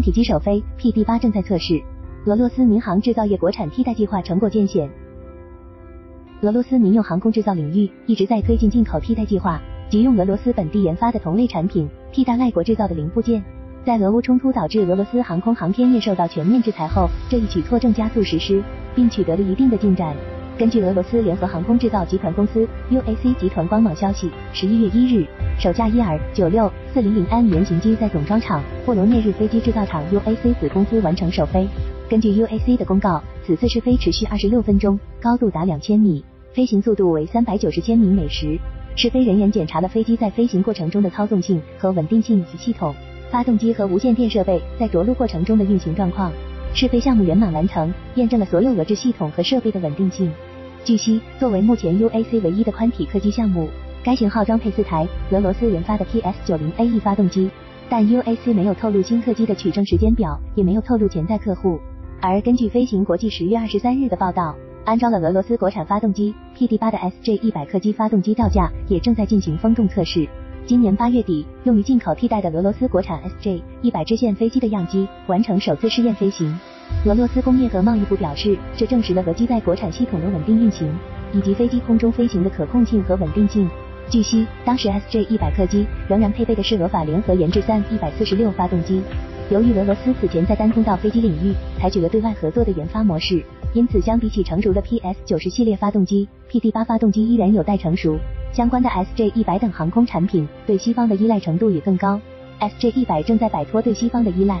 体机首飞 PD 八正在测试。俄罗斯民航制造业国产替代计划成果渐显。俄罗斯民用航空制造领域一直在推进进口替代计划，即用俄罗斯本地研发的同类产品替代外国制造的零部件。在俄乌冲突导致俄罗斯航空航天业受到全面制裁后，这一举措正加速实施，并取得了一定的进展。根据俄罗斯联合航空制造集团公司 UAC 集团官网消息，十一月一日，首架伊尔九六四零零 M 原型机在总装厂布罗涅日飞机制造厂 UAC 子公司完成首飞。根据 UAC 的公告，此次试飞持续二十六分钟，高度达两千米，飞行速度为三百九十千米每时。试飞人员检查了飞机在飞行过程中的操纵性和稳定性以及系统、发动机和无线电设备在着陆过程中的运行状况。试飞项目圆满完成，验证了所有俄制系统和设备的稳定性。据悉，作为目前 UAC 唯一的宽体客机项目，该型号装配四台俄罗斯研发的 PS90AE 发动机，但 UAC 没有透露新客机的取证时间表，也没有透露潜在客户。而根据飞行国际十月二十三日的报道，安装了俄罗斯国产发动机 PD8 的 SJ100 客机发动机吊架也正在进行风洞测试。今年八月底，用于进口替代的俄罗斯国产 SJ100 支线飞机的样机完成首次试验飞行。俄罗斯工业和贸易部表示，这证实了俄机在国产系统的稳定运行，以及飞机空中飞行的可控性和稳定性。据悉，当时 SJ 一百客机仍然配备的是俄法联合研制三一百四十六发动机。由于俄罗斯此前在单通道飞机领域采取了对外合作的研发模式，因此相比起成熟的 PS 九十系列发动机，PD 八发动机依然有待成熟。相关的 SJ 一百等航空产品对西方的依赖程度也更高。SJ 一百正在摆脱对西方的依赖。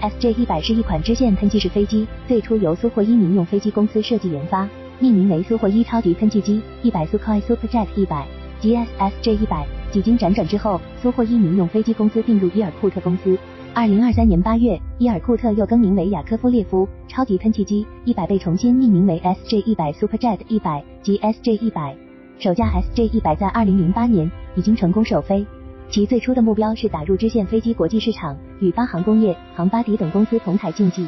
SJ 一百是一款支线喷气式飞机，最初由苏霍伊民用飞机公司设计研发，命名为苏霍伊超级喷气机一百 Sukhoi Superjet 一百 GSSJ 一百。几经辗转之后，苏霍伊民用飞机公司并入伊尔库特公司。二零二三年八月，伊尔库特又更名为雅科夫列夫超级喷气机一百，被重新命名为 SJ 一百 Superjet 一百 GSJ 一百。首架 SJ 一百在二零零八年已经成功首飞。其最初的目标是打入支线飞机国际市场，与巴航工业、航巴迪等公司同台竞技。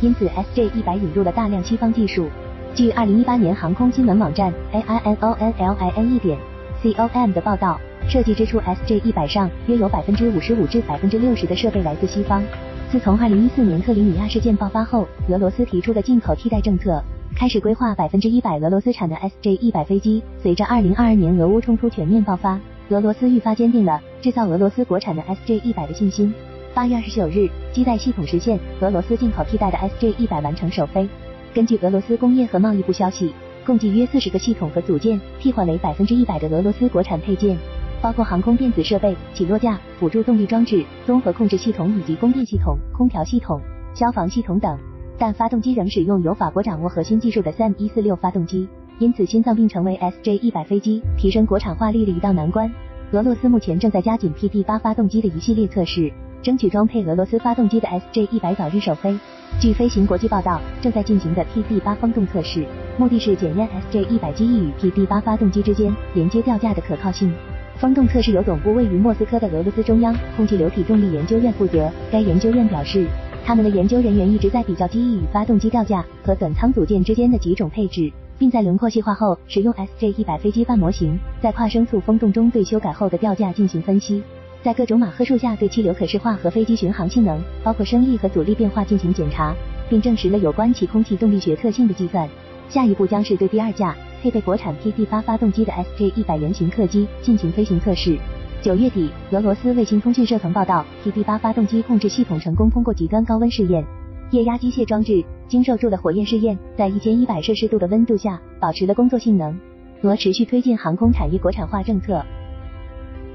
因此，SJ 一百引入了大量西方技术。据二零一八年航空新闻网站 AINONLINE 点 COM 的报道，设计之初，SJ 一百上约有百分之五十五至百分之六十的设备来自西方。自从二零一四年克里米亚事件爆发后，俄罗斯提出的进口替代政策，开始规划百分之一百俄罗斯产的 SJ 一百飞机。随着二零二二年俄乌冲突全面爆发。俄罗斯愈发坚定了制造俄罗斯国产的 SJ 一百的信心。八月二十九日，机载系统实现俄罗斯进口替代的 SJ 一百完成首飞。根据俄罗斯工业和贸易部消息，共计约四十个系统和组件替换为百分之一百的俄罗斯国产配件，包括航空电子设备、起落架、辅助动力装置、综合控制系统以及供电系统、空调系统、消防系统等。但发动机仍使用由法国掌握核心技术的 SAM 一四六发动机。因此，心脏病成为 SJ 一百飞机提升国产化率的一道难关。俄罗斯目前正在加紧 PD 八发动机的一系列测试，争取装配俄罗斯发动机的 SJ 一百早日首飞。据飞行国际报道，正在进行的 PD 八风洞测试，目的是检验 SJ 一百机翼与 PD 八发动机之间连接吊架的可靠性。风洞测试由总部位于莫斯科的俄罗斯中央空气流体动力研究院负责。该研究院表示，他们的研究人员一直在比较机翼与发动机吊架和短舱组件之间的几种配置。并在轮廓细化后，使用 SJ 一百飞机半模型，在跨声速风洞中对修改后的吊架进行分析，在各种马赫数下对气流可视化和飞机巡航性能，包括升力和阻力变化进行检查，并证实了有关其空气动力学特性的计算。下一步将是对第二架配备国产 PD 八发动机的 SJ 一百原型客机进行飞行测试。九月底，俄罗斯卫星通讯社曾报道，PD 八发动机控制系统成功通过极端高温试验。液压机械装置经受住了火焰试验，在一千一百摄氏度的温度下保持了工作性能。俄持续推进航空产业国产化政策，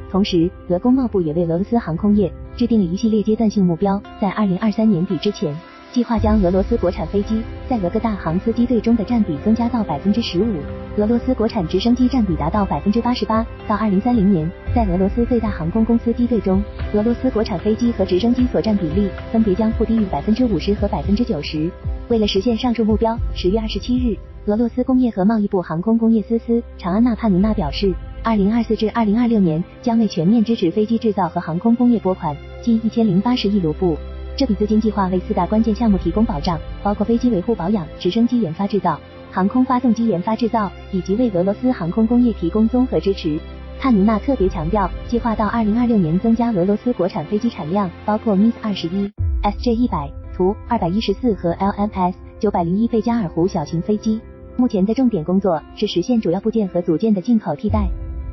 同时，俄工贸部也为俄罗斯航空业制定了一系列阶段性目标，在二零二三年底之前。计划将俄罗斯国产飞机在俄各大航司机队中的占比增加到百分之十五，俄罗斯国产直升机占比达到百分之八十八。到二零三零年，在俄罗斯最大航空公司机队中，俄罗斯国产飞机和直升机所占比例分别将不低于百分之五十和百分之九十。为了实现上述目标，十月二十七日，俄罗斯工业和贸易部航空工业司司长安娜帕尼娜表示，二零二四至二零二六年将为全面支持飞机制造和航空工业拨款近一千零八十亿卢布。这笔资金计划为四大关键项目提供保障，包括飞机维护保养、直升机研发制造、航空发动机研发制造，以及为俄罗斯航空工业提供综合支持。帕尼娜特别强调，计划到二零二六年增加俄罗斯国产飞机产量，包括 MiG 二十一、SJ 一百、图二百一十四和 LMS 九百零一贝加尔湖小型飞机。目前的重点工作是实现主要部件和组件的进口替代。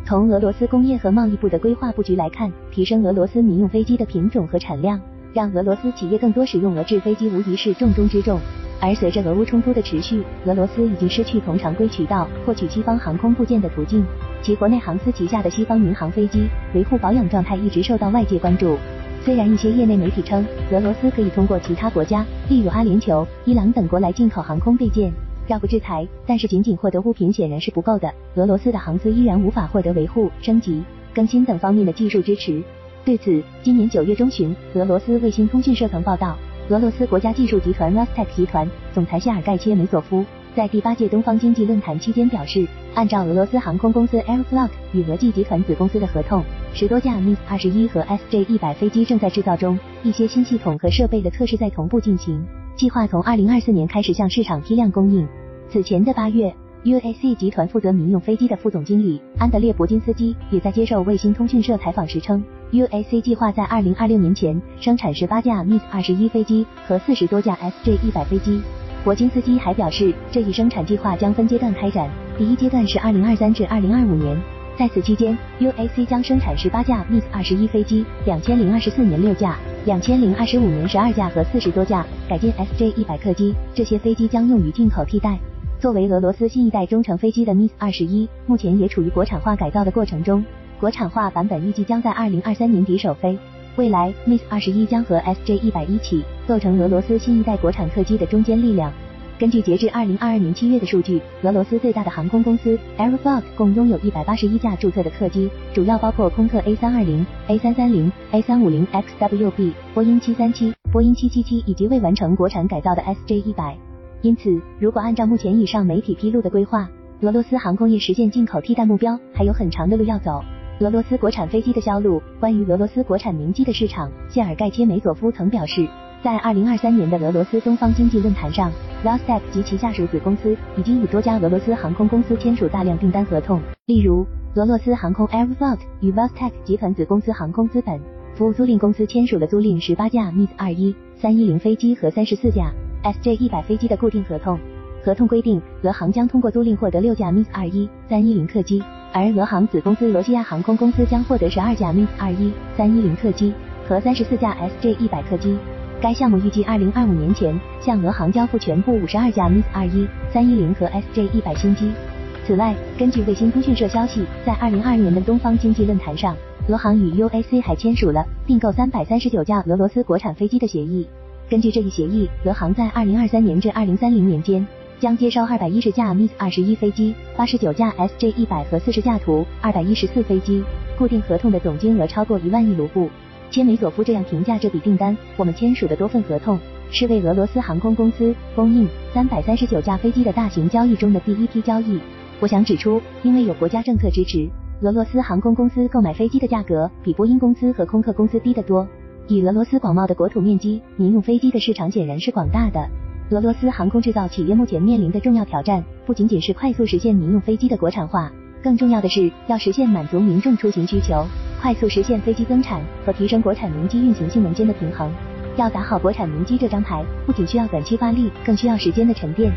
从俄罗斯工业和贸易部的规划布局来看，提升俄罗斯民用飞机的品种和产量，让俄罗斯企业更多使用俄制飞机，无疑是重中之重。而随着俄乌冲突的持续，俄罗斯已经失去从常规渠道获取西方航空部件的途径，其国内航司旗下的西方民航飞机维护保养状态一直受到外界关注。虽然一些业内媒体称，俄罗斯可以通过其他国家，例如阿联酋、伊朗等国来进口航空备件，绕过制裁，但是仅仅获得物品显然是不够的。俄罗斯的航司依然无法获得维护、升级、更新等方面的技术支持。对此，今年九月中旬，俄罗斯卫星通讯社曾报道。俄罗斯国家技术集团 Rostec 集团总裁谢尔盖切梅索夫在第八届东方经济论坛期间表示，按照俄罗斯航空公司 Aeroflot 与俄际集团子公司的合同，十多架 MiG 二十一和 SJ 一百飞机正在制造中，一些新系统和设备的测试在同步进行，计划从二零二四年开始向市场批量供应。此前的八月。UAC 集团负责民用飞机的副总经理安德烈·伯金斯基也在接受卫星通讯社采访时称，UAC 计划在2026年前生产十八架 MiG-21 飞机和四十多架 SJ-100 飞机。伯金斯基还表示，这一生产计划将分阶段开展，第一阶段是2023至2025年，在此期间，UAC 将生产十八架 MiG-21 飞机，两千零二十四年六架，两千零二十五年十二架和四十多架改进 SJ-100 客机，这些飞机将用于进口替代。作为俄罗斯新一代中程飞机的 MiG 二十一，目前也处于国产化改造的过程中。国产化版本预计将在二零二三年底首飞。未来，MiG 二十一将和 SJ 一百一起构成俄罗斯新一代国产客机的中坚力量。根据截至二零二二年七月的数据，俄罗斯最大的航空公司 Aeroflot 共拥有一百八十一架注册的客机，主要包括空客 A 三二零、A 三三零、A 三五零 XWB、波音七三七、波音七七七以及未完成国产改造的 SJ 一百。因此，如果按照目前以上媒体披露的规划，俄罗斯航空业实现进口替代目标还有很长的路要走。俄罗斯国产飞机的销路，关于俄罗斯国产民机的市场，谢尔盖切梅佐夫曾表示，在二零二三年的俄罗斯东方经济论坛上，Rostec 及其下属子公司已经与多家俄罗斯航空公司签署大量订单合同，例如俄罗斯航空 Aeroflot 与 Rostec 集团子公司航空资本服务租赁公司签署了租赁十八架 MiG 二一、三一零飞机和三十四架。SJ 一百飞机的固定合同，合同规定，俄航将通过租赁获得六架 MiG 二一、三一零客机，而俄航子公司罗西亚航空公司将获得十二架 MiG 二一、三一零客机和三十四架 SJ 一百客机。该项目预计二零二五年前向俄航交付全部五十二架 MiG 二一、三一零和 SJ 一百新机。此外，根据卫星通讯社消息，在二零二二年的东方经济论坛上，俄航与 UAC 还签署了订购三百三十九架俄罗斯国产飞机的协议。根据这一协议，俄航在二零二三年至二零三零年间将接收二百一十架 MiG 二十一飞机、八十九架 SJ 一百和四十架图二百一十四飞机，固定合同的总金额超过一万亿卢布。切梅佐夫这样评价这笔订单：我们签署的多份合同是为俄罗斯航空公司供应三百三十九架飞机的大型交易中的第一批交易。我想指出，因为有国家政策支持，俄罗斯航空公司购买飞机的价格比波音公司和空客公司低得多。以俄罗斯广袤的国土面积，民用飞机的市场显然是广大的。俄罗斯航空制造企业目前面临的重要挑战，不仅仅是快速实现民用飞机的国产化，更重要的是要实现满足民众出行需求，快速实现飞机增产和提升国产民机运行性能间的平衡。要打好国产民机这张牌，不仅需要短期发力，更需要时间的沉淀。